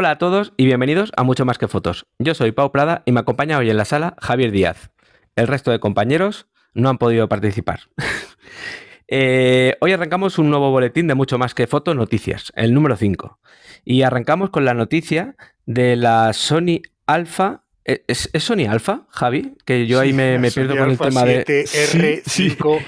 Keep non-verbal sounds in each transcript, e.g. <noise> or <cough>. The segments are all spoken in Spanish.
Hola a todos y bienvenidos a Mucho Más que Fotos. Yo soy Pau Prada y me acompaña hoy en la sala Javier Díaz. El resto de compañeros no han podido participar. <laughs> Eh, hoy arrancamos un nuevo boletín de Mucho Más que Fotos Noticias, el número 5. Y arrancamos con la noticia de la Sony Alpha ¿Es, Sony Alpha, Javi? Que yo ahí me, pierdo con el tema de. R5,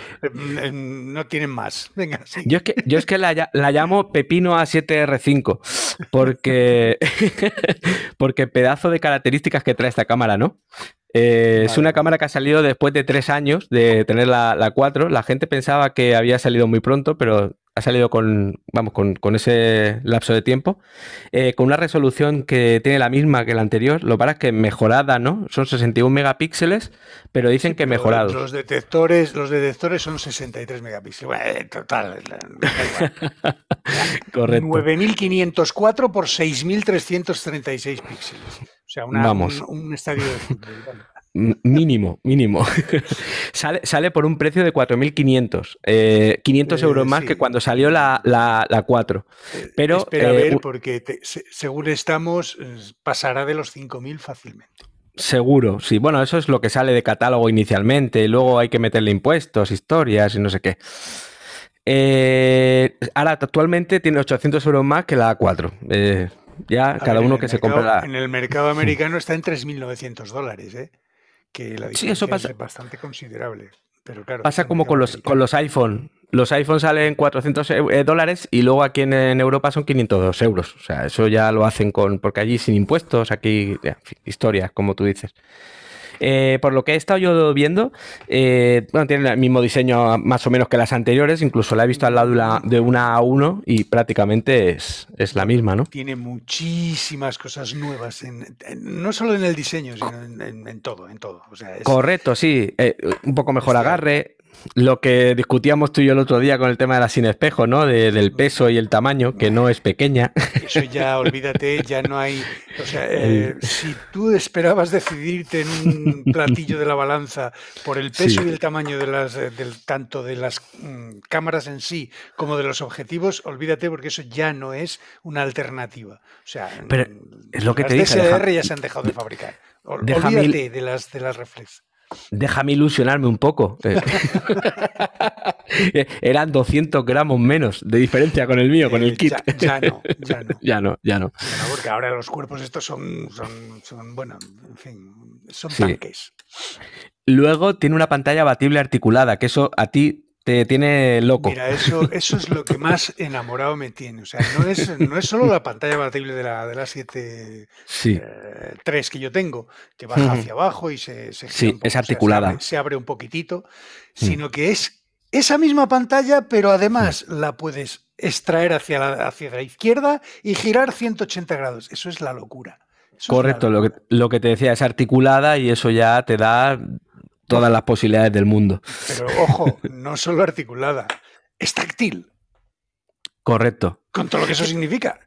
em, no tienen más. Venga, Yo es que, yo es que la, llamo Pepino A7R5, porque, <laughs> porque pedazo de características que trae esta cámara, ¿no? Eh, es una cámara que ha salido después de tres años de tener la, la 4. La gente pensaba que había salido muy pronto, pero ha salido con, vamos, con, ese lapso de tiempo, eh, con una resolución que tiene la misma que la anterior. Lo para es que mejorada, ¿no? Son 61 megapíxeles, pero dicen que mejorados. Los detectores, los detectores son 63 megapíxeles. Bueno, total. <laughs> Correcto. 9504 por 6336 píxeles. O sea, Un, estadio de fútbol. <laughs> Mínimo, mínimo. <laughs> sale, sale, por un precio de 4.500. Eh, 500 euros más que cuando salió la, la, 4. Eh, Pero, Espera a ver, eh, porque según estamos, pasará de los 5.000 fácilmente. Seguro, sí. Bueno, eso es lo que sale de catálogo inicialmente. Luego hay que meterle impuestos, historias y no sé qué. Eh, ahora, actualmente tiene 800 euros más que la 4. Ya cada uno que se compra la... En el mercado americano está en 3.900 dólares, ¿eh? que la diferencia eso pasa, es bastante considerable. Pero claro, pasa como con los, con los iPhone. Los iPhone salen 400 eh, dólares y luego aquí en, Europa son 502 euros. O sea, eso ya lo hacen con. Porque allí sin impuestos, aquí. historias, como tú dices. Eh, por lo que he estado yo viendo, eh, bueno, tiene el mismo diseño más o menos que las anteriores, incluso la he visto al lado de una, A1 y prácticamente es, la misma, ¿no? Tiene muchísimas cosas nuevas, no solo en el diseño, sino en, todo, en todo. Correcto, sí. Eh, un poco mejor agarre, lo que discutíamos tú y yo el otro día con el tema de la sin espejo, ¿no? del peso y el tamaño, que no es pequeña. <laughs> Eso ya, olvídate, ya no hay. O sea, eh, si tú esperabas decidirte en un platillo de la balanza por el peso y el tamaño de las, eh, del, tanto de las mm, cámaras en sí como de los objetivos, olvídate porque eso ya no es una alternativa. O sea, Pero es lo que te dije. DSLR ya se han dejado de fabricar. Olvídate de las, de las reflex. Déjame ilusionarme un poco. <laughs> Eran 200 gramos menos de diferencia con el mío, con el kit. <laughs> Ya, no, ya no. ya no, ya no. porque ahora los cuerpos estos son, son, bueno, en fin, son tanques. Luego tiene una pantalla abatible articulada, que eso a ti te tiene loco. Mira, eso, eso es lo que más enamorado me tiene. O sea, no es, no es solo la pantalla abatible de la, de la 7 sí. 3 eh, que yo tengo, que baja hacia abajo y se, se Sí, es articulada. se, abre, un poquitito, sino que es esa misma pantalla, pero además la puedes extraer hacia la, hacia la izquierda y girar 180 grados. Eso es la locura. Correcto, lo, que, lo que te decía es articulada y eso ya te da todas las posibilidades del mundo. Pero ojo, no solo articulada, es táctil. Correcto. Con todo lo que eso significa.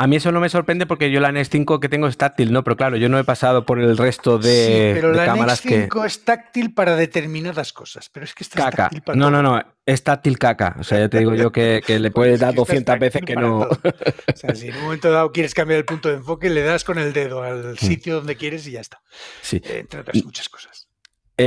A mí eso no me sorprende porque yo la NES 5 que tengo es táctil, ¿no? Pero claro, yo no he pasado por el resto de, sí, pero la cámaras NES 5 es táctil para determinadas cosas, pero es que está caca. táctil para No, no, no, es táctil caca. O sea, ya te digo yo que, le <laughs> puedes dar 200 veces que no. <laughs> O sea, si en un momento dado quieres cambiar el punto de enfoque, le das con el dedo al mm. sitio donde quieres y ya está. Sí. Entre otras muchas cosas.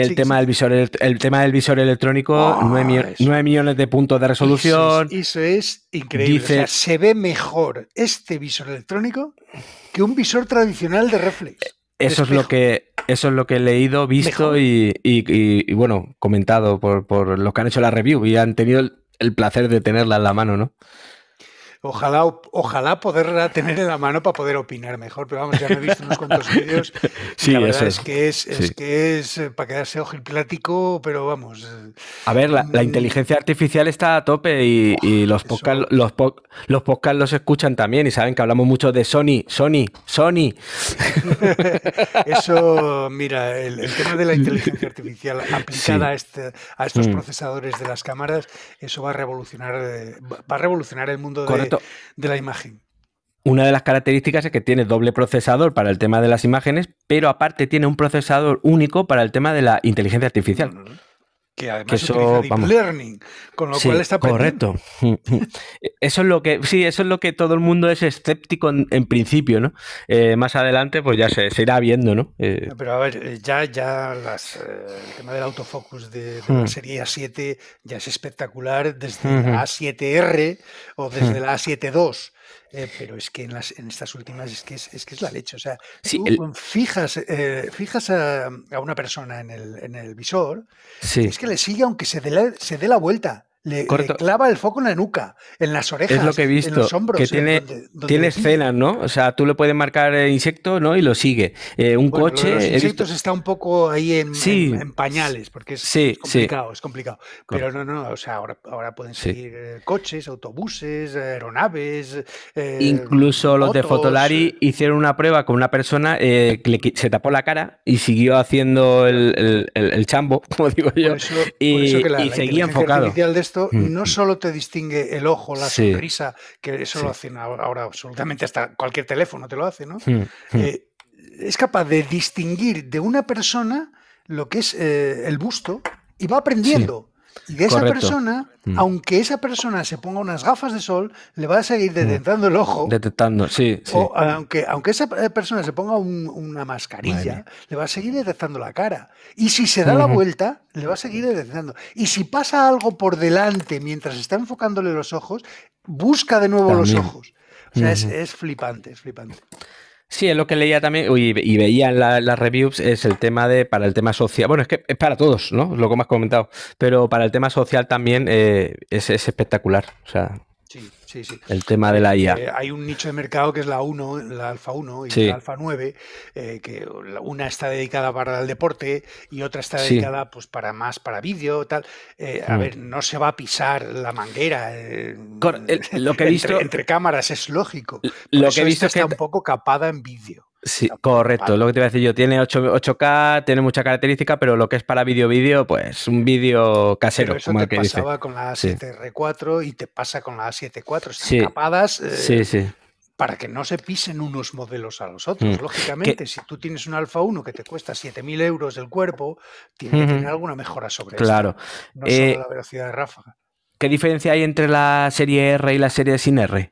El, tema Del visor, el, tema del visor electrónico, 9, ah, millones de puntos de resolución. Eso es, increíble. se ve mejor este visor electrónico que un visor tradicional de reflex. Eso es, lo que, eso es lo que he leído, visto y, bueno, comentado por, por, los que han hecho la review y han tenido el placer de tenerla en la mano, ¿no? Ojalá, ojalá poderla tener en la mano para poder opinar mejor, pero vamos, ya me he visto unos cuantos vídeos. <laughs> Sí, la verdad es que es, es que es eh, para quedarse ojiplático, pero vamos. Eh, a ver, la, mm, inteligencia artificial está a tope y, los podcasts los, los, podcast los escuchan también y saben que hablamos mucho de Sony, Sony, Sony. <laughs> Eso, mira, el, tema de la inteligencia artificial <laughs> aplicada a, este, a estos mm. procesadores de las cámaras, eso va a revolucionar, eh, va a revolucionar el mundo de de la imagen. Una de las características es que tiene doble procesador para el tema de las imágenes, pero aparte tiene un procesador único para el tema de la inteligencia artificial. Que además eso, utiliza deep vamos, learning, con lo sí, cual está correcto. <laughs> Eso es lo que sí, eso es lo que todo el mundo es escéptico en, en principio, ¿no? Eh, más adelante, pues ya se, se irá viendo, ¿no? Eh, Pero a ver, eh, ya, ya las, el tema del autofocus de, de la serie A7 ya es espectacular desde Ujú. la A7R o desde Hmm. la A7 II. Eh, pero es que en, las, en estas últimas es que es, es que es la leche. O sea, Sí, tú el- fijas, eh, fijas a, a una persona en el, en el visor, sí. es que le sigue aunque se dé la, se dé la vuelta. Le, clava el foco en la nuca, en las orejas, Es lo que he en los hombros. que en tiene, donde- donde tiene escenas, ¿no? O sea, tú le puedes marcar eh, insecto, ¿no? Y lo sigue. Eh, un Bueno, coche, los he visto... insectos está un poco ahí en, Sí. en- en pañales, porque es, Sí, es sí. complicado, es complicado. Pero no, no, o sea, ahora, ahora pueden seguir eh, coches, autobuses, aeronaves, eh, Incluso los de Fotolari eh, hicieron una prueba con una persona eh, que le se tapó la cara y siguió haciendo el, el- el- el chambo, <laughs> como digo Por yo, eso, por eso y, que la, y la seguía enfocado. de esto Mm. no solo te distingue el ojo, la Sí. sonrisa, que eso Sí. lo hacen ahora, absolutamente hasta cualquier teléfono te lo hace, ¿no? Eh, es capaz de distinguir de una persona lo que es eh, el busto y va aprendiendo. Y de esa Correcto. persona, Mm. aunque esa persona se ponga unas gafas de sol, le va a seguir detectando el ojo. Detectando, sí, sí. O aunque, aunque esa persona se ponga un- una mascarilla, le va a seguir detectando la cara. Y si se da la vuelta, le va a seguir detectando. Y si pasa algo por delante mientras está enfocándole los ojos, busca de nuevo los ojos. O sea, es, es flipante, es flipante. Sí, es lo que leía también y, y veía en la- las reviews, es el tema de, para el tema social, bueno, es que es para todos, ¿no? Lo que me has comentado, pero para el tema social también eh, es, es espectacular, o sea, Sí, sí, sí. el tema de la IA. Eh, hay un nicho de mercado que es la 1, la Alfa 1 y Sí. la Alfa 9, eh, que una está dedicada para el deporte y otra está dedicada pues para más para vídeo, tal. Eh, a Mm. ver, no se va a pisar la manguera eh, el- lo que he <laughs> entre, visto- entre cámaras, es lógico. Por Lo eso que he visto esta es está que un poco capada en vídeo. Sí, correcto, lo que te iba a decir yo. Tiene 8, 8K, tiene mucha característica, pero lo que es para vídeo vídeo, pues un vídeo casero, Pero eso como te el que dice. pasaba con la Sí. A7R4 y te pasa con la A7 Están Sí. capadas eh, Sí, sí. para que no se pisen unos modelos a los otros. Mm. Lógicamente, si tú tienes un Alfa 1 que te cuesta 7.000 euros el cuerpo, tiene que tener alguna mejora sobre Claro. esto. No Eh, solo la velocidad de ráfaga. ¿Qué diferencia hay entre la serie R y la serie sin R?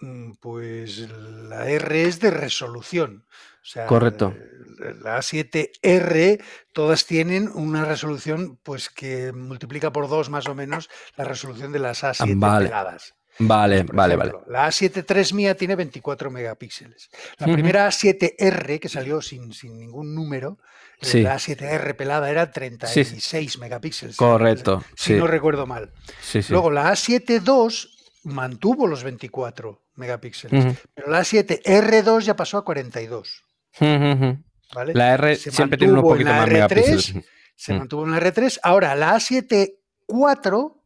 Mm, Pues la R es de resolución. O sea, Correcto. eh, la A7R, todas tienen una resolución pues que multiplica por dos más o menos la resolución de las A7 Vale. peladas. Vale, Por vale, vale. ejemplo, La A7 III mía tiene 24 megapíxeles. La Ujú. primera A7R, que salió sin, sin ningún número, eh, Sí. la A7R pelada era Sí, 36 megapíxeles. si- Correcto, Si sí. no recuerdo mal. Sí, sí. Luego la A7 II mantuvo los 24 megapíxeles, Ujú. pero la A7R2 ya pasó a 42. ¿Vale? La R Se siempre tiene poquitos la más R3, megapíxeles. Se mantuvo en la R3. Ahora la A7 IV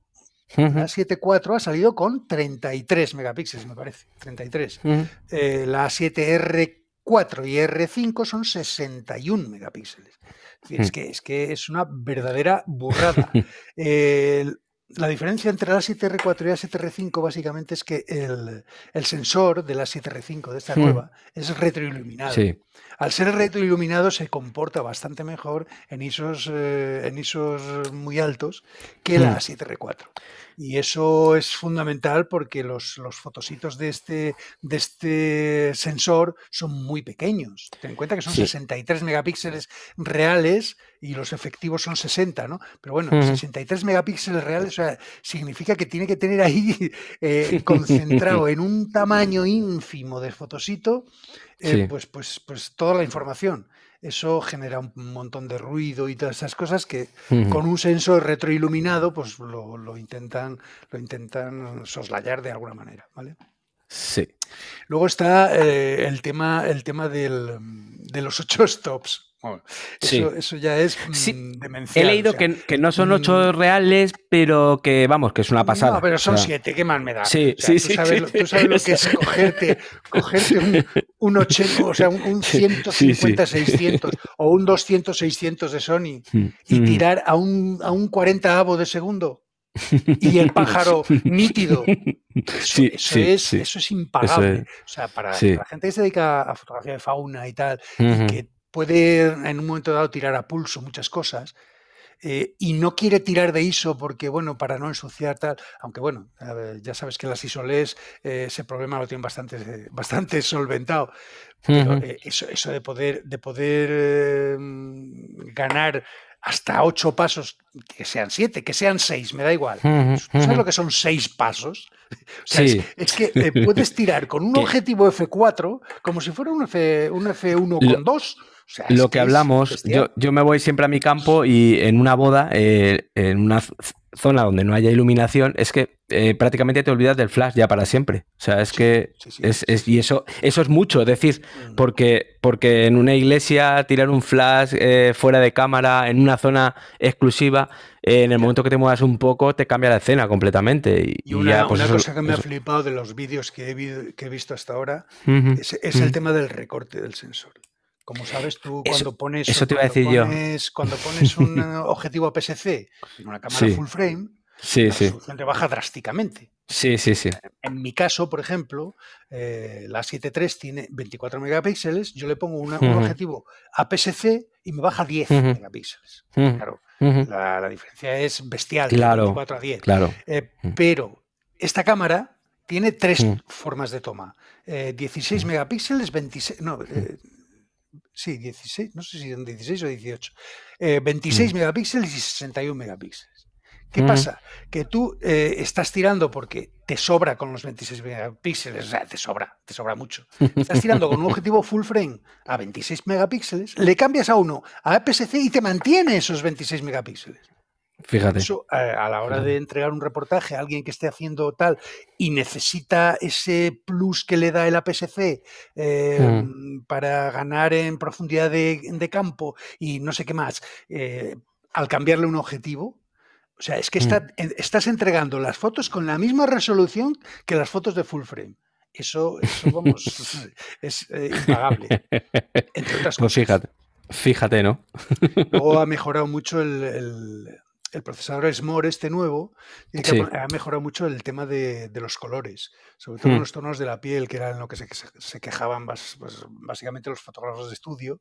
Ujú, la 7.4 ha salido con 33 megapíxeles, me parece. 33. ujú. Eh, la 7R4 y R5 son 61 megapíxeles. Es, que, es que es una verdadera burrada. <laughs> El- la diferencia entre la 7R4 y la 7R5 básicamente es que el, el sensor de la 7R5 de esta Mm. nueva es retroiluminado. Sí. Al ser retroiluminado se comporta bastante mejor en ISOs, eh, en ISOs muy altos que la Mm. 7R4. Y eso es fundamental porque los, los fotositos de este, de este sensor son muy pequeños. Ten en cuenta que son Sí. 63 megapíxeles reales y los efectivos son 60, ¿no? Pero bueno, Ujú. 63 megapíxeles reales o sea, significa que tiene que tener ahí <laughs> eh, <laughs> concentrado en un tamaño ínfimo de fotosito eh, Sí. pues, pues, pues toda la información. Eso genera un montón de ruido y todas esas cosas que con un sensor retroiluminado pues lo, lo intentan, lo intentan soslayar de alguna manera. ¿vale? Sí. Luego está eh, el tema, el tema del, de los <laughs> ocho stops. Bueno, Sí. eso, eso ya es Sí, mm, He demencial. leído o sea, que, que no son ocho mm, reales, pero que vamos, que es una pasada. No, pero son O sea, siete, ¿qué más me da? Sí, O sea, sí, tú sí, sabes, sí, lo, tú sabes lo que es cogerte, cogerte un, un 80, o sea, un, un Sí, 150, sí, sí. 600 o un 200, 600 de Sony Mm, y mm. tirar a un, a un 40 avo de segundo y el <laughs> pájaro nítido. Eso, Sí, eso sí, es, sí. eso es impagable. es. O sea, para, Sí. para la gente que se dedica a fotografía de fauna y tal, y que puede en un momento dado tirar a pulso muchas cosas, eh, y no quiere tirar de ISO porque, bueno, para no ensuciar tal, aunque bueno, ya sabes que las ISOLES eh, ese problema lo tienen bastante, bastante <laughs> solventado. Pero, eh, eso, eso de poder, de poder ganar hasta ocho pasos, que sean siete, que sean seis, me da igual. ¿Sabes lo que son seis pasos? <laughs> sí. es, que <laughs> puedes tirar con un objetivo F4 como si fuera un, F, un F1 con lo que, hablamos, yo, yo, me voy siempre a mi campo y en una boda, eh, en una zona donde no haya iluminación, es que eh, prácticamente te olvidas del flash ya para siempre. O sea, es que es, y eso, eso es mucho, es decir, mm. porque, porque en una iglesia tirar un flash eh, fuera de cámara, en una zona exclusiva, en el momento que te muevas un poco, te cambia la escena completamente. Y, una, pues cosa que me ha flipado de los vídeos que he, visto hasta ahora es, el tema del recorte del sensor. Como sabes tú, cuando pones, eso te decir pones, cuando pones <laughs> un objetivo APS-C en una cámara full frame, sí, la resolución te baja drásticamente. Sí, sí, sí. En mi caso, por ejemplo, eh, la 7.3 tiene 24 megapíxeles, yo le pongo un objetivo APS-C y me baja 10 megapíxeles. Claro, la, diferencia es bestial, claro, 24 a 10. Claro. Eh, pero esta cámara tiene tres formas de toma. 16 eh, megapíxeles, 26... No, sí, 16, no sé si son 16 o 18, 26 megapíxeles y 61 megapíxeles. ¿Qué pasa? Que tú eh, estás tirando porque te sobra con los 26 megapíxeles, o sea, te sobra, te sobra mucho. Estás tirando con un <laughs> objetivo full frame a 26 megapíxeles, le cambias a uno a APS-C y te mantiene esos 26 megapíxeles. Fíjate. Eso, eh, a la hora de entregar un reportaje a alguien que esté haciendo tal y necesita ese plus que le da el APS-C eh, mm. para ganar en profundidad de, campo y no sé qué más, eh, al cambiarle un objetivo, o sea, es que mm. estás entregando las fotos con la misma resolución que las fotos de full frame. Eso, vamos, <laughs> <laughs> es impagable. Entre otras pues fíjate, fíjate, ¿no? Luego ha <laughs> mejorado mucho el el procesador SMORE este nuevo ha mejorado mucho el tema de, los colores, sobre todo hmm. los tonos de la piel, que era en lo que se, quejaban pues, básicamente los fotógrafos de estudio,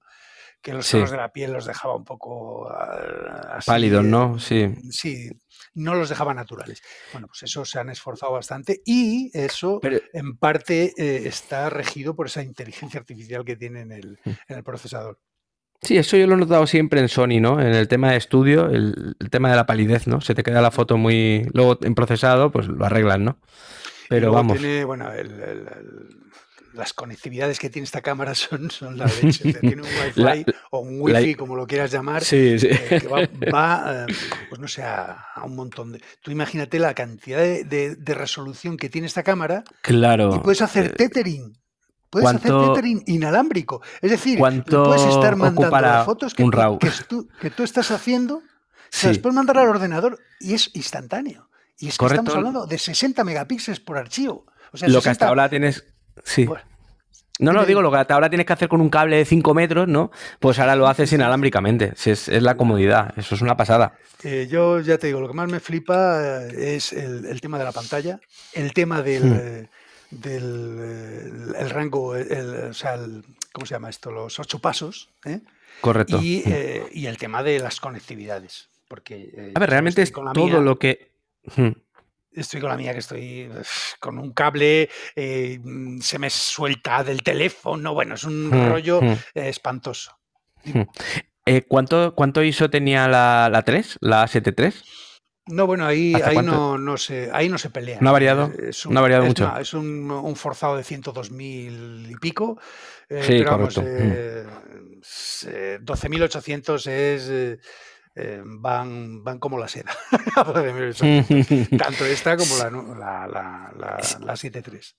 que los tonos de la piel los dejaba un poco ah, pálidos, ¿no? Sí. Sí, no los dejaba naturales. Bueno, pues eso se han esforzado bastante y eso en parte eh, está regido por esa inteligencia artificial que tiene en el hmm. procesador. Sí, eso yo lo he notado siempre en Sony, ¿no? En el tema de estudio, el, tema de la palidez, ¿no? Se te queda la foto muy. Luego en procesado, pues lo arreglan, ¿no? Pero vamos. Tiene, bueno, las conectividades que tiene esta cámara <laughs> son, son la <laughs> leche. tiene un Wi-Fi o un Wi-Fi, como lo quieras llamar, sí, sí. Eh, que va, <laughs> eh, pues no sé, a, un montón de. Tú imagínate la cantidad de, resolución que tiene esta cámara. Claro. Y puedes hacer eh, tethering Puedes hacer tethering inalámbrico. Es decir, puedes estar mandando las fotos que, tú, que, tú, estás haciendo, se las puedes mandar al ordenador y es instantáneo. Y es que estamos hablando de 60 megapíxeles por archivo. lo que hasta ahora tienes. Sí. no, no, digo, lo que hasta ahora tienes que hacer con un cable de 5 metros, ¿no? Pues ahora lo haces inalámbricamente. Es, es la comodidad. Eso es una pasada. Eh, yo ya te digo, lo que más me flipa eh, es el, tema de la pantalla, el tema del. Hmm. Eh, del el rango, o sea, ¿cómo se llama esto? Los ocho pasos. ¿eh? Correcto. Eh, y, el tema de las conectividades. Porque, eh, a ver, realmente es todo lo que... Estoy con la mía que estoy con un cable, se me suelta del teléfono, bueno, es un rollo espantoso. ¿cuánto, ¿Cuánto ISO tenía la, la 3, la 73? No, bueno, ahí, ahí no, no, se, ahí no se pelea. ¿No ha variado? Es un, no ha variado mucho. es un, forzado de 102.000 y pico. Eh, sí, pero correcto. Eh, 12.800 es... Eh, eh, van, van como la seda. <laughs> <laughs> Tanto esta como la, la, la, la, la 7.3.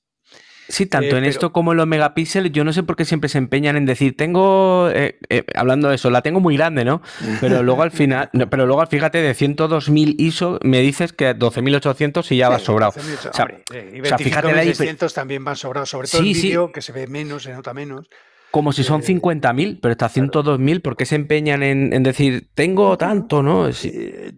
Sí, tanto eh, en esto como en los megapíxeles, yo no sé por qué siempre se empeñan en decir, tengo, eh, eh, hablando de eso, la tengo muy grande, ¿no? Pero luego al final, pero luego fíjate, de 102.000 ISO me dices que 12.800 y ya va sobrado. o sea, y 25.600 también van sobrados, sobre todo el vídeo, que se ve menos, se nota menos. Como si son 50.000, pero está 102.000, ¿por qué se empeñan en, decir, tengo tanto, no?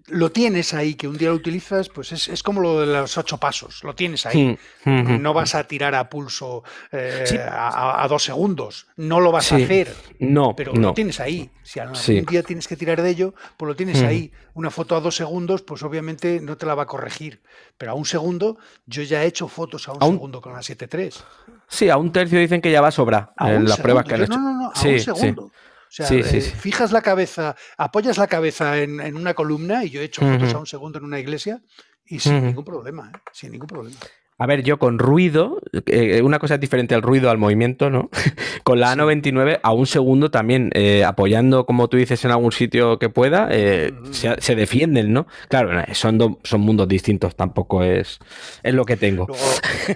lo tienes ahí, que un día lo utilizas, pues es, como lo de los ocho pasos, lo tienes ahí. Hmm, no vas a tirar a pulso a, dos segundos, no lo vas a hacer. No, pero no. lo tienes ahí. Si algún día tienes que tirar de ello, pues lo tienes ahí. Una foto a dos segundos, pues obviamente no te la va a corregir. Pero a un segundo, yo ya he hecho fotos a un, segundo con la 7.3. Sí, a un tercio dicen que ya va a sobrar en las pruebas que han hecho. No, no, no, a un segundo. O sea, eh, fijas la cabeza, apoyas la cabeza en, una columna y yo he hecho fotos a un segundo en una iglesia y sin ningún problema, ¿eh? sin ningún problema. A ver, yo con ruido, eh, una cosa diferente al ruido, al movimiento, ¿no? <laughs> con la A99 a un segundo también, eh, apoyando, como tú dices, en algún sitio que pueda, eh, se, defienden, ¿no? Claro, son, son mundos distintos, tampoco es, es lo que tengo.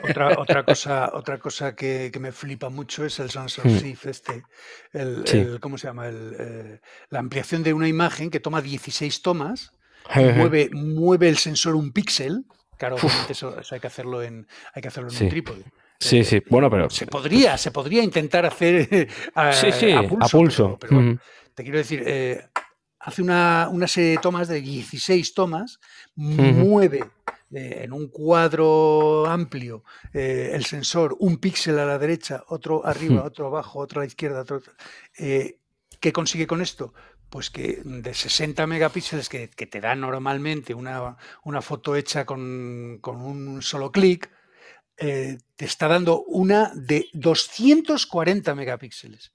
otra, <laughs> otra, cosa, otra cosa que, me flipa mucho es el sensor hmm. SIF, este, el, ¿cómo se llama? la ampliación de una imagen que toma 16 tomas, mueve, mueve el sensor un píxel Claro, obviamente eso, hay que hacerlo en, hay que hacerlo en un trípode. Sí, sí, bueno, pero. Se podría, se podría intentar hacer a, sí, sí, a pulso. Pero, te quiero decir, eh, hace una, una, serie de tomas de 16 tomas, mueve eh, en un cuadro amplio eh, el sensor un píxel a la derecha, otro arriba, otro abajo, otro a la izquierda. Otro, ¿Qué consigue con esto? Pues que de 60 megapíxeles que, te da normalmente una, foto hecha con, un solo clic, eh, te está dando una de 240 megapíxeles.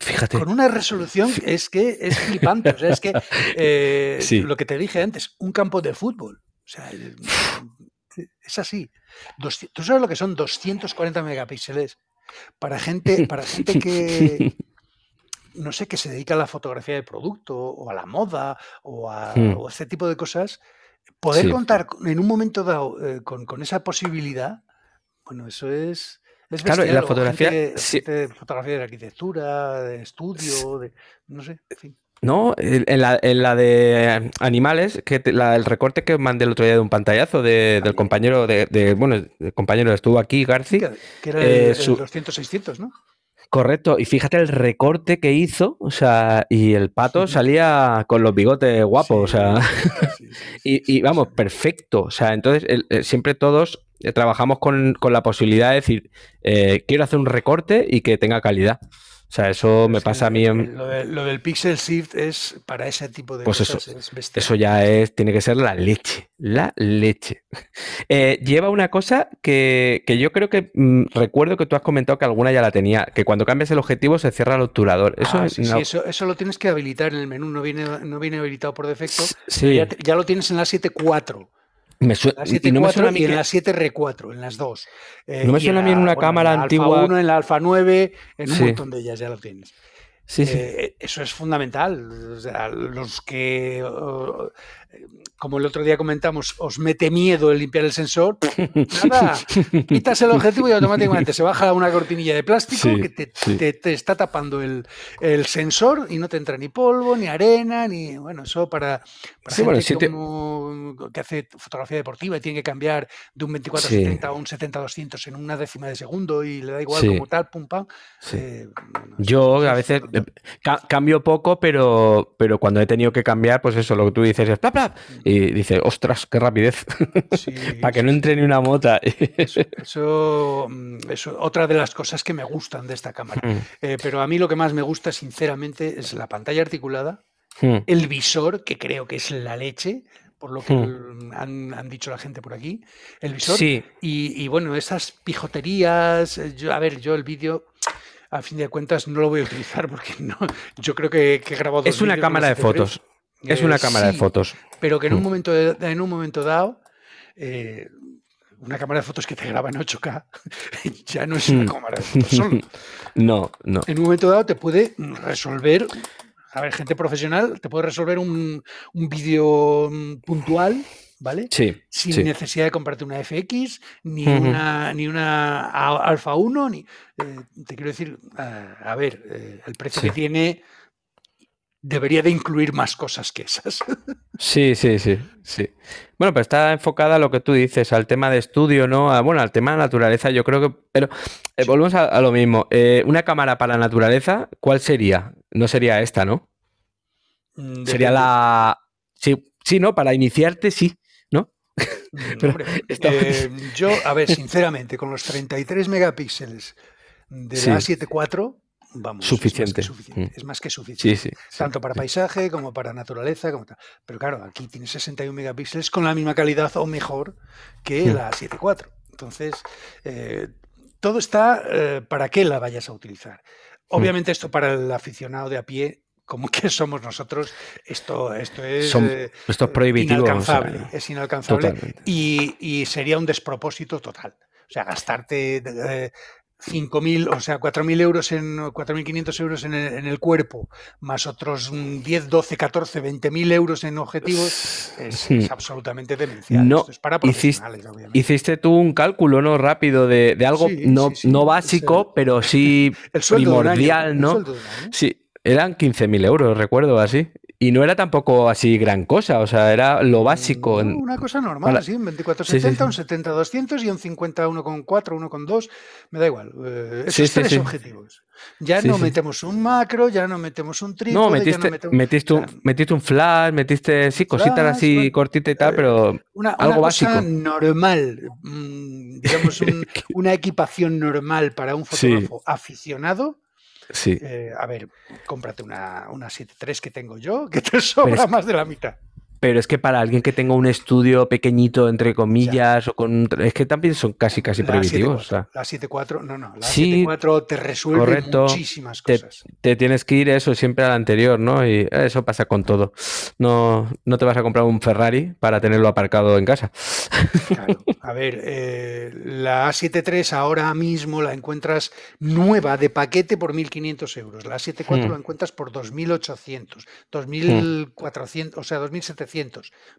Fíjate. Con una resolución es que es flipante. O sea, es que <laughs> eh, lo que te dije antes, un campo de fútbol. O sea, es así. ¿Tú sabes lo que son 240 megapíxeles? Para gente, para gente <laughs> que, no sé, que se dedica a la fotografía de producto o a la moda o a hmm. este tipo de cosas, poder contar en un momento dado eh, con, esa posibilidad, bueno, eso es... es claro, la fotografía... de fotografía de arquitectura, de estudio, de... no sé, en fin. No, en la, de animales, que el recorte que mandé el otro día de un pantallazo del compañero de, bueno, el compañero estuvo aquí, Garci. Que era el, 200-600, ¿no? Correcto, y fíjate el recorte que hizo, o sea, y el pato salía con los bigotes guapos, o sea, y, vamos, perfecto, o sea, entonces siempre todos eh, trabajamos con, la posibilidad de decir, eh, quiero hacer un recorte y que tenga calidad. O sea, eso me pasa a mí. Lo, del Pixel Shift es para ese tipo de pues Eso, eso ya es, tiene que ser la leche. La leche. <laughs> Eh, lleva una cosa que, yo creo que mm, recuerdo que tú has comentado que alguna ya la tenía, que cuando cambias el objetivo se cierra el obturador. Eso, ah, sí, eso, eso, lo tienes que habilitar en el menú, no viene, no viene habilitado por defecto. Sí. Ya, ya, lo tienes en la 7.4. Me suena, y, no me suena a mí en la 7R4, en las dos. Eh, no me suena a mí en una cámara en antigua. Alfa 1, en la Alfa 9, en un montón de ellas ya lo tienes. Sí, sí. Eh, eso es fundamental. O sea, los que como el otro día comentamos, os mete miedo el limpiar el sensor, <laughs> nada, quitas el objetivo y automáticamente se baja una cortinilla de plástico que te, está tapando el, sensor y no te entra ni polvo, ni arena, ni, bueno, eso para, gente que hace fotografía deportiva y tiene que cambiar de un 24-70 a un 70-200 en una décima de segundo y le da igual como tal, pum, pam. Eh, Yo a veces eh, cambio poco, pero, pero cuando he tenido que cambiar, pues eso, lo que tú dices es, y dice, ostras, qué rapidez, <laughs> para que no entre ni una mota. <laughs> eso, mm, eso, otra de las cosas que me gustan de esta cámara. Mm. Eh, pero a mí lo que más me gusta, sinceramente, es la pantalla articulada, mm. el visor, que creo que es la leche, por lo que han, dicho la gente por aquí, el visor. Y, bueno, esas pijoterías, eh, yo, a ver, yo el vídeo a fin de cuentas no lo voy a utilizar <laughs> porque no, yo creo que, he grabado. Es una cámara de fotos. Es una cámara de fotos. Pero que en un mm. momento, en un momento dado, eh, una cámara de fotos que te graba en 8K <laughs> ya no es una mm. cámara de fotos solo. <laughs> No, no. En un momento dado te puede resolver, a ver, gente profesional, te puede resolver un, vídeo puntual, ¿vale? Sí. Sin necesidad de comprarte una FX, ni una ni una Alpha 1, ni. Eh, te quiero decir, a ver, eh, el precio que tiene debería de incluir más cosas que esas. Sí, sí, sí, sí. Bueno, pero está enfocada a lo que tú dices, al tema de estudio, ¿no? bueno, al tema de naturaleza, yo creo que... Pero eh, volvemos a, lo mismo. Eh, una cámara para naturaleza, ¿cuál sería? No sería esta, ¿no? Mm, sería la... Sí, sí, ¿no? Para iniciarte, sí, ¿no? Mm, <laughs> eh, yo, a ver, sinceramente, con los 33 megapíxeles de la A7 IV vamos, suficiente. Es más que suficiente. Tanto para paisaje como para naturaleza. Como Pero claro, aquí tiene 61 megapíxeles con la misma calidad o mejor que mm. la 7.4. Entonces, eh, todo está eh, para qué la vayas a utilizar. Mm. Obviamente esto para el aficionado de a pie como <laughs> que somos nosotros, esto, esto es, eh, esto es prohibitivo. Inalcanzable, es inalcanzable y, y, sería un despropósito total. O sea, gastarte 5.000, o sea, 4.000 euros en 4.500 euros en el, en el, cuerpo, más otros 10, 12, 14, 20.000 euros en objetivos, es, hmm. absolutamente demencial. No, es para profesionales, hiciste, obviamente. Hiciste tú un cálculo, ¿no? Rápido de, de algo no, no básico, pero sí <laughs> primordial, ¿no? Sí, eran 15.000 euros, recuerdo así. Y no era tampoco así gran cosa, o sea, era lo básico. una cosa normal, sí, un 2470, un 70-200 y un 50-1.4, 1.2, me da igual. Eh, esos tres objetivos. Ya no metemos un macro, ya no metemos un trípode, no, metiste, metiste, un, metiste un flash, metiste, sí, cositas así cortitas y tal, pero una, algo básico. Cosa normal, mm, digamos, <laughs> una equipación normal para un fotógrafo aficionado Sí. Eh, a ver, cómprate una, una 7.3 que tengo yo, que te <laughs> sobra más de la mitad. Pero es que para alguien que tenga un estudio pequeñito, entre comillas, o con. Es que también son casi, casi prohibitivos. La 7.4, no, no. La 7.4 te resuelve muchísimas cosas. Te, tienes que ir eso siempre al anterior, ¿no? Y eso pasa con todo. No, no te vas a comprar un Ferrari para tenerlo aparcado en casa. Claro. <laughs> A ver, eh, la A73 ahora mismo la encuentras nueva de paquete por 1.500 euros. La A74 hmm. la encuentras por 2.800, 2.400, o sea, 2.700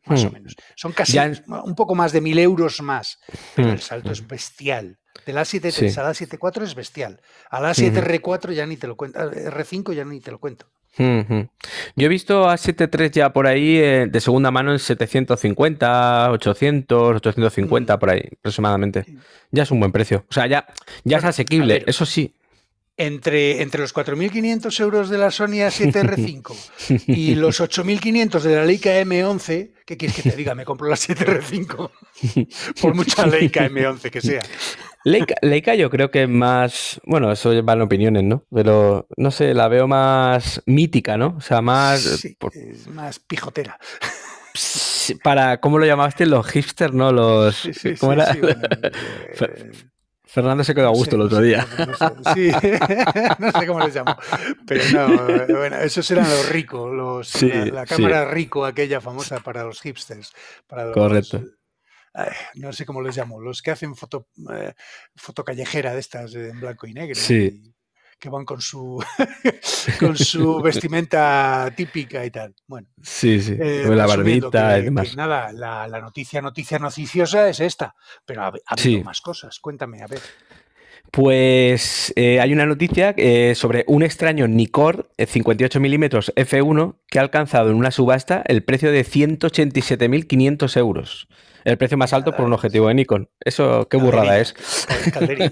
más o hmm. menos. Son casi un poco más de mil euros más, pero hmm. el salto es bestial. De la 7.3 a la 7.4 es bestial. A la 7R4 ya ni te lo cuento. R5 ya ni te lo cuento. Yo he visto a 7.3 ya por ahí eh, de segunda mano en 750, 800, 850 por ahí aproximadamente. Ya es un buen precio. O sea, ya, ya es asequible, eso sí entre, entre los 4.500 euros de la Sony A7R5 y <laughs> los 8.500 de la Leica M11, ¿qué quieres que te diga? Me compro la 7R5, por mucha Leica M11 que sea. Leica, yo creo que es más, bueno, eso van opiniones, ¿no? Pero no sé, la veo más mítica, ¿no? O sea, más... Sí, es más pijotera. Para, ¿cómo lo llamaste? Los hipsters, ¿no? Los... ¿Cómo era? <laughs> Fernando se quedó a gusto el otro día. sí, <laughs> no sé cómo les llamo. Pero no, bueno, esos eran los ricos, los, la, cámara rico, aquella famosa para los hipsters. Para Correcto. no sé cómo les llamo, los que hacen foto, eh, foto callejera de estas en blanco y negro. Sí que van con su <laughs> con su vestimenta típica y tal. Bueno, sí, sí, eh, la barbita y demás. nada, la, noticia, noticia noticiosa es esta, pero ha, habido más cosas. Cuéntame, a ver. Pues eh, hay una noticia eh, sobre un extraño Nikkor 58 milímetros F1 que ha alcanzado en una subasta el precio de 187.500 euros. El precio más alto por un objetivo de Nikon. Eso, qué burrada es. <laughs>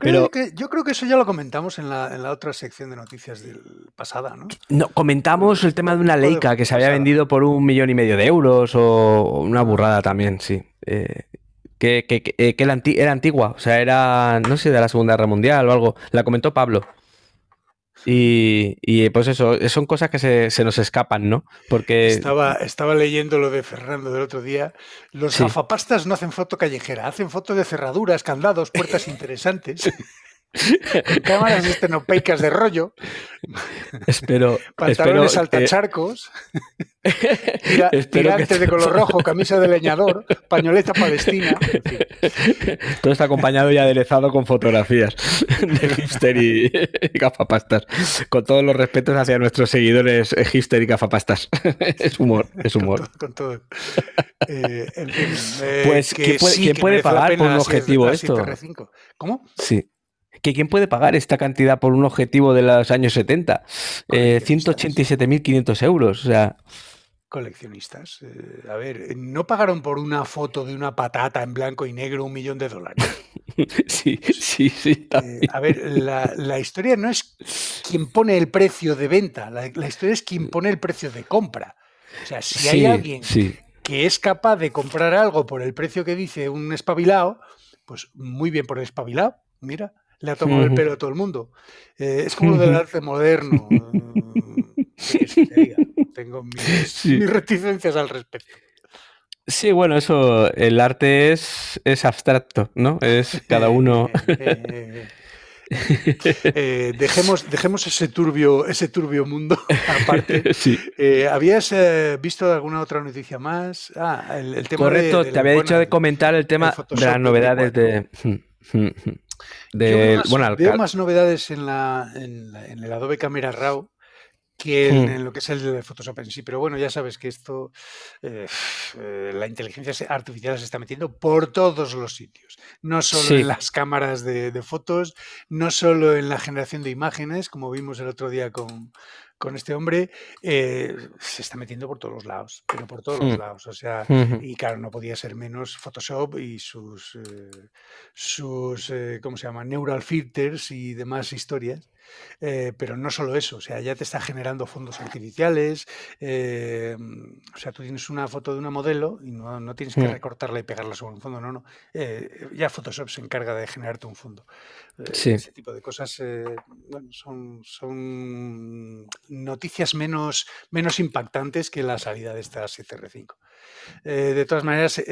Pero, yo creo que eso ya lo comentamos en la, otra sección de noticias del pasada, ¿no? No, comentamos el tema de una Leica que se había vendido por un millón y medio de euros o una burrada también, sí. Eh, que, que, era antigua, o sea, era, no sé, de la Segunda Guerra Mundial o algo. La comentó Pablo. Y, pues eso, son cosas que se, nos escapan, ¿no? Porque. Estaba, estaba leyendo lo de Fernando del otro día. Los afapastas no hacen foto callejera, hacen foto de cerraduras, candados, puertas <laughs> interesantes. <laughs> cámaras estenopeicas de rollo. Espero. Pantalones saltacharcos. <laughs> tirantes de color rojo, camisa de leñador, pañoleta palestina. Todo está acompañado y aderezado con fotografías de hipster y, gafapastas. Con todos los respetos hacia nuestros seguidores hipster y gafapastas. Es humor, es humor. Con todo. Eh, pues, ¿quién puede, pagar por un objetivo esto? ¿Cómo? Sí. Que quién puede pagar esta cantidad por un objetivo de los años 70. Eh, 187.500 euros. O sea, coleccionistas. Eh, a ver, no pagaron por una foto de una patata en blanco y negro un millón de dólares. <laughs> sí, sí, sí. Eh, a ver, la, historia no es quien pone el precio de venta, la, historia es quien pone el precio de compra. O sea, si hay alguien que es capaz de comprar algo por el precio que dice un espabilado, pues muy bien por el espabilado, mira, le ha tomado el pelo a todo el mundo. Eh, es como lo del arte moderno. <laughs> tengo mis, reticencias al respecto. Sí, bueno, eso, el arte es, es abstracto, ¿no? Es <laughs> cada uno. Eh, dejemos, dejemos ese turbio, ese turbio mundo <laughs> aparte. Eh, ¿Habías eh, visto alguna otra noticia más? Ah, el, tema Correcto, te había dicho de comentar el tema de las novedades de. Bueno, veo más novedades en, la, en, en el Adobe Camera Raw que hmm. en, lo que es el de Photoshop en sí. Pero bueno, ya sabes que esto, eh, eh, la inteligencia artificial se está metiendo por todos los sitios. No solo en las cámaras de, fotos, no solo en la generación de imágenes, como vimos el otro día con, con este hombre eh, se está metiendo por todos los lados, pero por todos los hmm. lados. O sea, y claro, no podía ser menos Photoshop y sus, sus ¿cómo se llama? Neural filters y demás historias. Eh, pero no solo eso, o sea, ya te está generando fondos artificiales, eh, o sea, tú tienes una foto de una modelo y no, tienes que mm. recortarla y pegarla sobre un fondo, no, no, eh, ya Photoshop se encarga de generarte un fondo. Ese tipo de cosas bueno, son, son noticias menos, menos impactantes que la salida de esta 7R5. de todas maneras,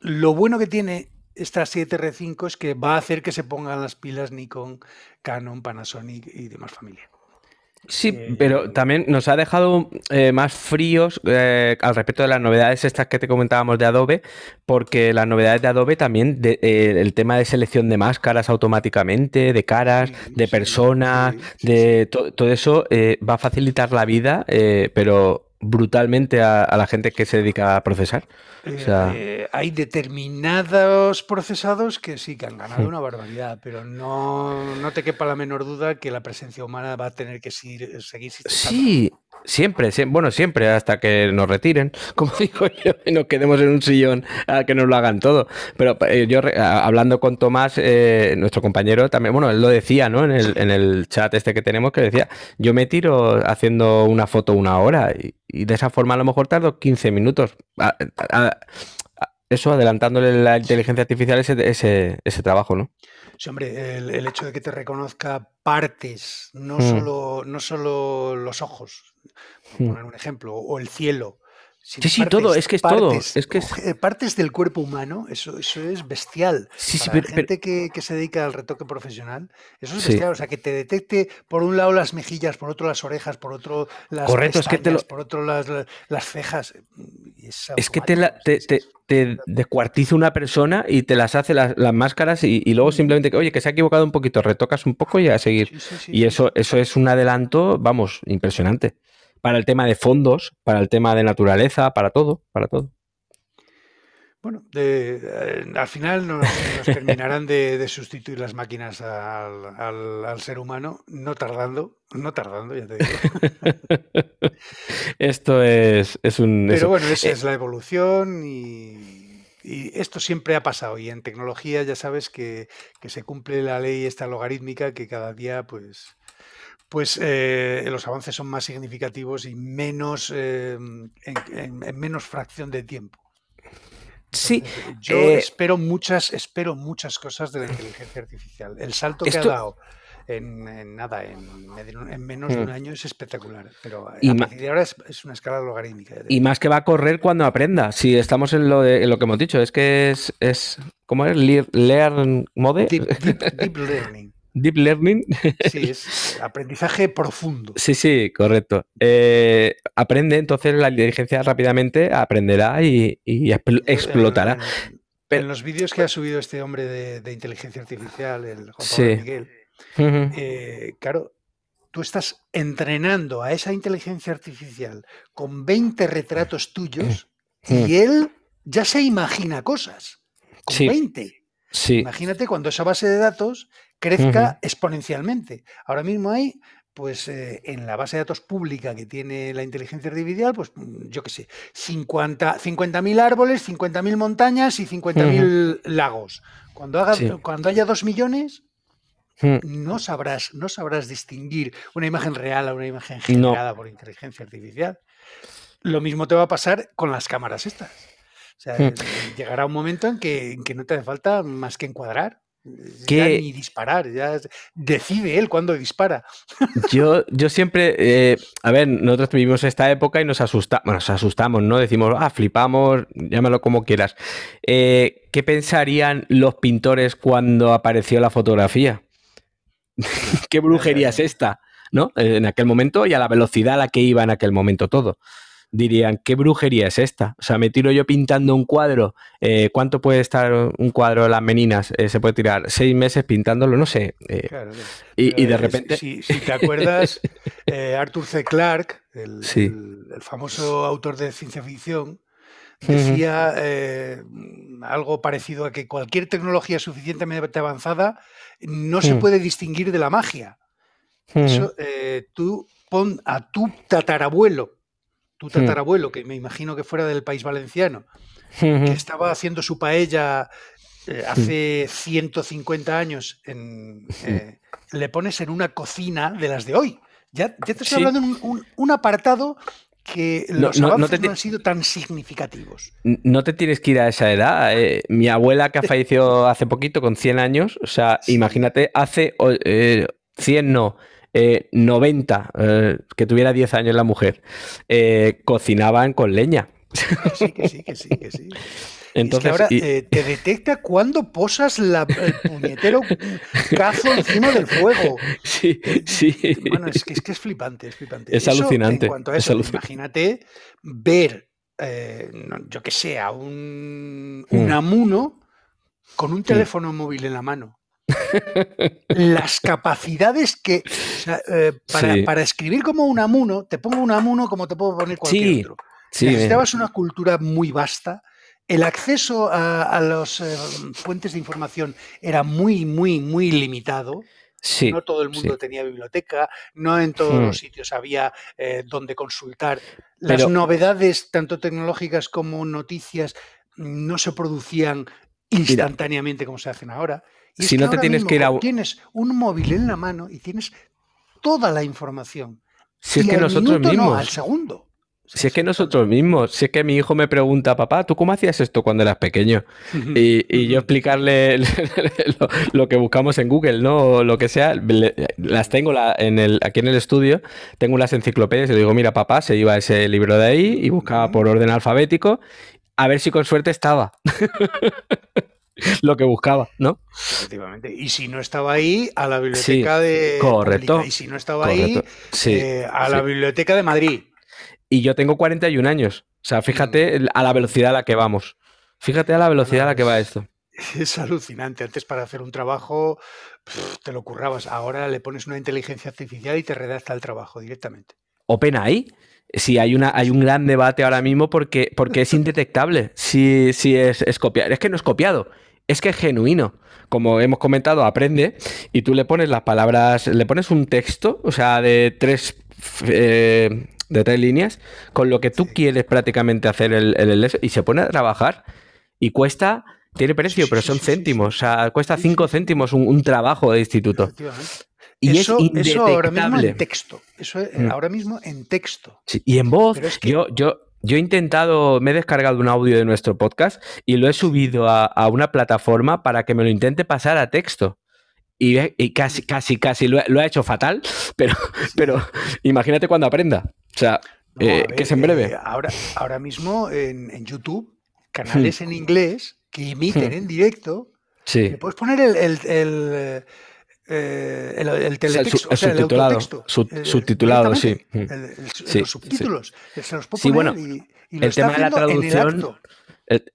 lo bueno que tiene esta 7R5 es que va a hacer que se pongan las pilas Nikon, Canon, Panasonic y demás familia. Sí, eh, pero también nos ha dejado eh, más fríos eh, al respecto de las novedades estas que te comentábamos de Adobe, porque las novedades de Adobe también, el tema de selección de máscaras automáticamente, de caras, de personas, de todo eso va a facilitar la vida, pero brutalmente a, la gente que se dedica a procesar. Eh, hay determinados procesados que sí que han ganado una barbaridad, pero no, no te quepa la menor duda que la presencia humana va a tener que seguir, seguir Sí, siempre, bueno, siempre, hasta que nos retiren, <laughs> como digo yo, y nos quedemos en un sillón a que nos lo hagan todo. Pero eh, yo, hablando con Tomás, eh, nuestro compañero, también, bueno, él lo decía, ¿no? En el, en el chat este que tenemos, que decía, yo me tiro haciendo una foto una hora y, y de esa forma a lo mejor tardo 15 minutos. eso adelantándole la inteligencia artificial ese, ese, trabajo, ¿no? Sí, hombre, el, hecho de que te reconozca partes, no, hmm. solo, no solo los ojos, por hmm. poner un ejemplo, o el cielo, Sí, sí, todo, es que es todo. Es que eh, Partes del cuerpo humano, eso, eso es bestial. Sí, sí, Para gente que, se dedica al retoque profesional, eso es bestial. O sea, que te detecte por un lado las mejillas, por otro las orejas, por otro las Correcto, es que te por otro las, las cejas. Es, que te, te, te, descuartiza una persona y te las hace las, máscaras y, luego mm. simplemente, que oye, que se ha equivocado un poquito, retocas un poco y a seguir. y eso, eso es un adelanto, vamos, impresionante para el tema de fondos, para el tema de naturaleza, para todo, para todo. Bueno, eh, al final nos, terminarán de, sustituir las máquinas al, ser humano, no tardando, no tardando, ya te digo. <laughs> Esto es, un... Pero bueno, esa eh es la evolución y, esto siempre ha pasado. Y en tecnología ya sabes que, que se cumple la ley esta logarítmica que cada día pues pues eh, los avances son más significativos y menos eh, en, menos fracción de tiempo. Sí, yo eh, espero muchas, espero muchas cosas de la inteligencia artificial. El salto que ha dado en, nada, en, menos de un mm. año es espectacular. Pero a partir de ahora es, una escala logarítmica. Y más que va a correr cuando aprenda. Si estamos en lo, de, lo que hemos dicho, es que es, es ¿cómo es? Learn mode. deep learning. Deep Learning. Sí, es <laughs> aprendizaje profundo. Sí, sí, correcto. Eh, aprende, entonces la inteligencia rápidamente aprenderá y, explotará. En, los vídeos que ha subido este hombre de, inteligencia artificial, el Juan Pablo Miguel, eh, claro, tú estás entrenando a esa inteligencia artificial con 20 retratos tuyos y él ya se imagina cosas. Con 20. Sí. Imagínate cuando esa base de datos crezca exponencialmente. Ahora mismo hay pues eh, en la base de datos pública que tiene la inteligencia artificial, pues mm, yo qué sé, 50.000 árboles, 50.000 montañas y 50.000 lagos. Cuando, haga, cuando haya 2 millones, hmm. no, sabrás, no sabrás distinguir una imagen real a una imagen generada por inteligencia artificial. Lo mismo te va a pasar con las cámaras estas. O sea, hmm. llegará un momento en que, en que no te hace falta más que encuadrar ni disparar, ya decide él cuándo dispara. Yo, yo siempre, eh, a ver, nosotros vivimos esta época y nos, asusta, nos asustamos, ¿no? Decimos, ah, flipamos, llámalo como quieras. Eh, ¿Qué pensarían los pintores cuando apareció la fotografía? <laughs> ¿Qué brujería es esta? ¿No? En aquel momento y a la velocidad a la que iba en aquel momento todo dirían, ¿qué brujería es esta? O sea, me tiro yo pintando un cuadro. Eh, ¿Cuánto puede estar un cuadro de las meninas? Eh, se puede tirar seis meses pintándolo, no sé. Eh, y, de repente... Si, te acuerdas, Arthur C. Clarke, el, famoso autor de ciencia ficción, decía algo parecido a que cualquier tecnología suficientemente avanzada no se puede distinguir de la magia. Eso, tú pon a tu tatarabuelo tu tatarabuelo, que me imagino que fuera del país valenciano, que estaba haciendo su paella eh, hace 150 años, eh, le pones en una cocina de las de hoy. Ya, te estoy hablando de un, apartado que los no, avances no, han sido tan significativos. No te tienes que ir a esa edad. Eh, mi abuela que <laughs> falleció hace poquito, con 100 años, o sea, imagínate, hace 100 no, 90, eh, eh, que tuviera 10 años la mujer, eh, cocinaban con leña. sí, que sí, que sí, que sí. Entonces, ahora te detecta cuando posas la, el puñetero cazo encima del fuego. Sí, sí. Bueno, es que, es que es flipante, es flipante. Es alucinante. En cuanto a eso, imagínate ver, yo que sé, a un, un mm. amuno con un teléfono móvil en la mano las capacidades que. Eh, para, escribir como un amuno, te pongo un amuno como te puedo poner cualquier otro. Necesitabas una cultura muy vasta. El acceso a, las eh, fuentes de información era muy, muy, muy limitado. no todo el mundo tenía biblioteca, no en todos los hmm. sitios había eh, donde consultar. Las novedades, tanto tecnológicas como noticias, no se producían instantáneamente como se hacen ahora si no te tienes que ir a... Tienes un móvil en la mano y tienes toda la información. Si es que nosotros mismos... al segundo. Si es que nosotros mismos, si es que mi hijo me pregunta, papá, ¿tú cómo hacías esto cuando eras pequeño? Y, yo explicarle <laughs> lo, que buscamos en Google, ¿no? lo que sea, las tengo en el, aquí en el estudio, tengo las enciclopedias y le digo, mira, papá, se iba ese libro de ahí y buscaba por orden alfabético, a ver si con suerte estaba. <laughs> lo que buscaba, ¿no? Efectivamente. Y si no estaba ahí, a la biblioteca de. Correcto. Y si no estaba ahí, eh, a la biblioteca de Madrid. Y yo tengo 41 años. O sea, fíjate mm. a la velocidad a la que vamos. Fíjate a la velocidad a la que va esto. <laughs> Es alucinante. Antes para hacer un trabajo te lo currabas. Ahora le pones una inteligencia artificial y te redacta el trabajo directamente. OpenAI sí hay, una, hay un gran debate ahora mismo porque, porque es indetectable si, si es, es copiado. Es que no es copiado, es que es genuino. Como hemos comentado, aprende y tú le pones las palabras, le pones un texto, o sea, de tres, eh, de tres líneas, con lo que tú quieres prácticamente hacer el, el, y se pone a trabajar y cuesta, tiene precio, pero son céntimos, o sea, cuesta cinco céntimos un, trabajo de instituto. Y eso, eso ahora mismo en texto. Eso mm. ahora mismo en texto. y en voz. yo, yo, yo he intentado, me he descargado un audio de nuestro podcast y lo he subido a, una plataforma para que me lo intente pasar a texto. Y, casi, casi, casi lo, ha hecho fatal, <laughs> pero, pero imagínate cuando aprenda. O sea, eh, que es en breve. Eh, ahora, ahora mismo en, YouTube, canales hmm. en inglés que emiten hmm. en directo. Sí. Le puedes poner el eh, el, el, teletexto, o sea, el subtitulado, subtitulado, sí. Los subtítulos. Se los sí, bueno, el tema de la traducción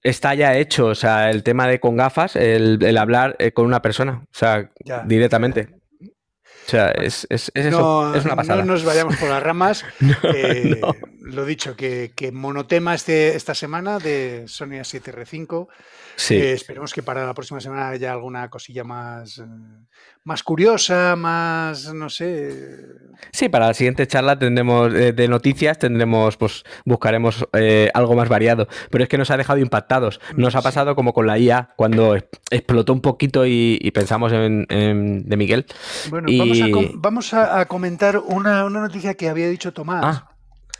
está ya hecho. O sea, el tema de con gafas, el, hablar eh, con una persona, o sea, directamente. O sea, es, es, es eso, es una pasada. No nos vayamos por las ramas. <laughs> Eh, lo dicho, que, que monotema este, esta semana de Sony A7R5. Sí. Eh, esperemos que para la próxima semana haya alguna cosilla más, eh, más curiosa, más, no sé. Sí, para la siguiente charla tendremos eh, de noticias, tendremos, pues buscaremos eh, algo más variado. Pero es que nos ha dejado impactados. Nos ha Sí. pasado como con la IA, cuando explotó un poquito y, y pensamos en, en- de Miguel. Bueno, vamos, a, Y- com- vamos a, a comentar una, una noticia que había dicho Tomás. Ah,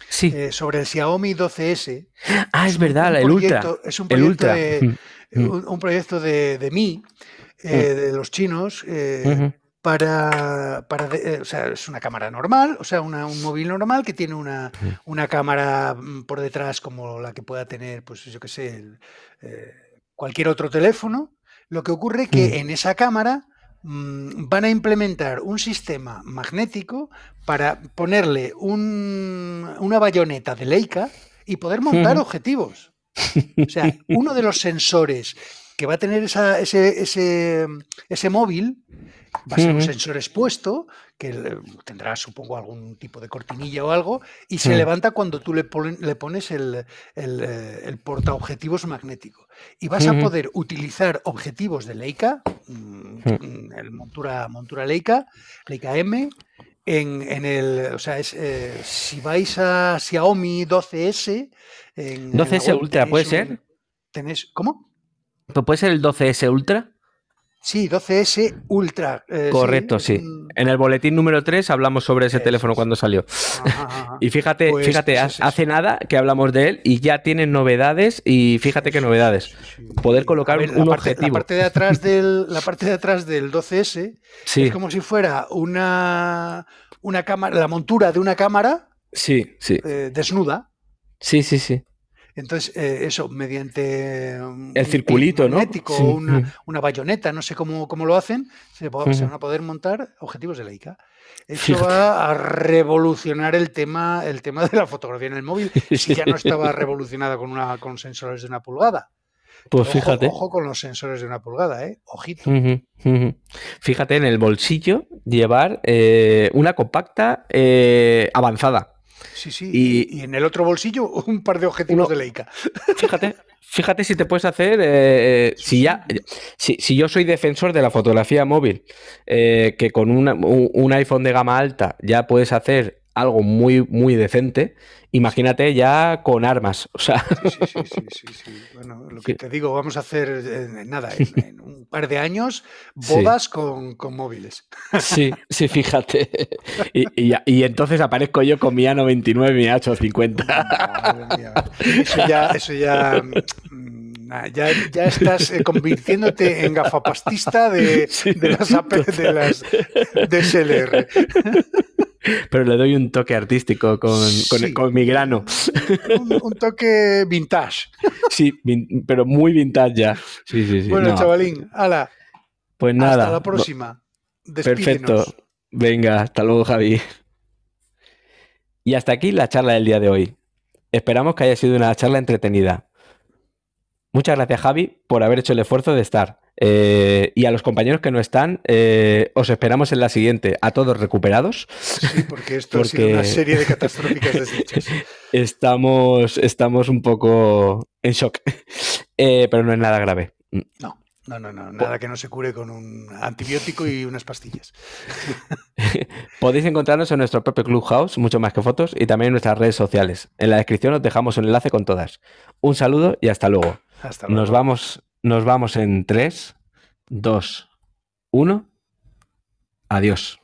sí. eh, sobre el Xiaomi 12S. ah, es verdad, el Ultra. Es un El proyecto Ultra. de, Mm, mm, un, un proyecto de, de mí, eh, de los chinos, eh, para, para de- eh, o sea, es una cámara normal, o sea, una- un móvil normal que tiene una, una cámara mm, por detrás como la que pueda tener, pues yo qué sé, el, eh, cualquier otro teléfono. Lo que ocurre que Mm. en esa cámara mm, van a implementar un sistema magnético para ponerle un- una bayoneta de Leica y poder montar objetivos. O sea, uno de los sensores que va a tener esa- ese, ese, ese móvil va a ser un sensor expuesto que tendrá, supongo, algún tipo de cortinilla o algo y se levanta cuando tú le, le pones el, el, eh, el portaobjetivos magnético. Y vas a poder utilizar objetivos de Leica, mm, mm, el montura, montura Leica, Leica M, en, en el, o sea, es, eh, si vais a Xiaomi 12S, en, en la 12S web Ultra, ¿puede ser? tenéis, ¿Cómo? ¿Puede ser el 12S Ultra? Sí, 12S Ultra. eh, Correcto, sí. un- En el boletín número 3 hablamos sobre ese teléfono cuando salió. Ajá, ajá. <laughs> Y fíjate, Pues- fíjate, pues hace nada que hablamos de él y ya tienen novedades y fíjate qué novedades. Poder colocar ver, un la parte, objetivo. La parte de atrás <laughs> del, la parte de atrás del 12S Sí, es como si fuera una, una cámara, la montura de una cámara sí, sí, eh, desnuda. sí, sí, sí. Entonces, eh, eso, mediante un- El un circulito, pin ¿no? magnético Sí. una, una bayoneta, no sé cómo, cómo lo hacen, se, van a poder montar objetivos de Leica. Eso Fíjate. va a revolucionar el tema, el tema de la fotografía en el móvil, <laughs> si ya no estaba revolucionada con, una, con sensores de una pulgada. Pues Ojo- fíjate. Ojo, con los sensores de una pulgada, ¿eh? Ojito. Fíjate en el bolsillo llevar eh, una compacta eh, avanzada. Sí, sí. Y- Y, en el otro bolsillo <laughs> un par de objetivos Uno- de Leica. Fíjate, fíjate si te puedes hacer, eh, si ya, si, si yo soy defensor de la fotografía móvil, eh, que con una- un, un iPhone de gama alta ya puedes hacer algo muy, muy decente, imagínate ya con armas, o sea, Sí, sí, sí, sí, sí, sí. Bueno, lo que te digo, vamos a hacer nada, en, <laughs> en un par de años, bodas con, con móviles. sí, sí, fíjate. Y, y y entonces aparezco yo con mi A99, mi A850. Madre mía. Eso ya, eso ya, mm, nah, ya, ya estás eh, convirtiéndote en gafapastista de, de las AP de las DSLR. Pero le doy un toque artístico con, con- Sí. con mi grano. Un, un toque vintage. Sí, vin- pero muy vintage ya. Sí, sí, sí. bueno, no. chavalín, ala, Pues nada. hasta la próxima. Despídenos. Perfecto. Venga, hasta luego, Javi. Y hasta aquí la charla del día de hoy. Esperamos que haya sido una charla entretenida. Muchas gracias, Javi, por haber hecho el esfuerzo de estar. Eh, y a los compañeros que no están, eh, os esperamos en la siguiente. A todos recuperados. Sí, porque esto ha sido Porque- una serie de catastróficas desdichas. <laughs> Estamos, estamos un poco en shock. Eh, pero no es nada grave. No, no, no, no, nada que no se cure con un antibiótico y unas pastillas. <laughs> Podéis encontrarnos en nuestro propio Clubhouse, mucho más que fotos, y también en nuestras redes sociales. En la descripción os dejamos un enlace con todas. Un saludo y hasta luego. Hasta luego. Nos vamos, nos vamos en 3, 2, 1. Adiós.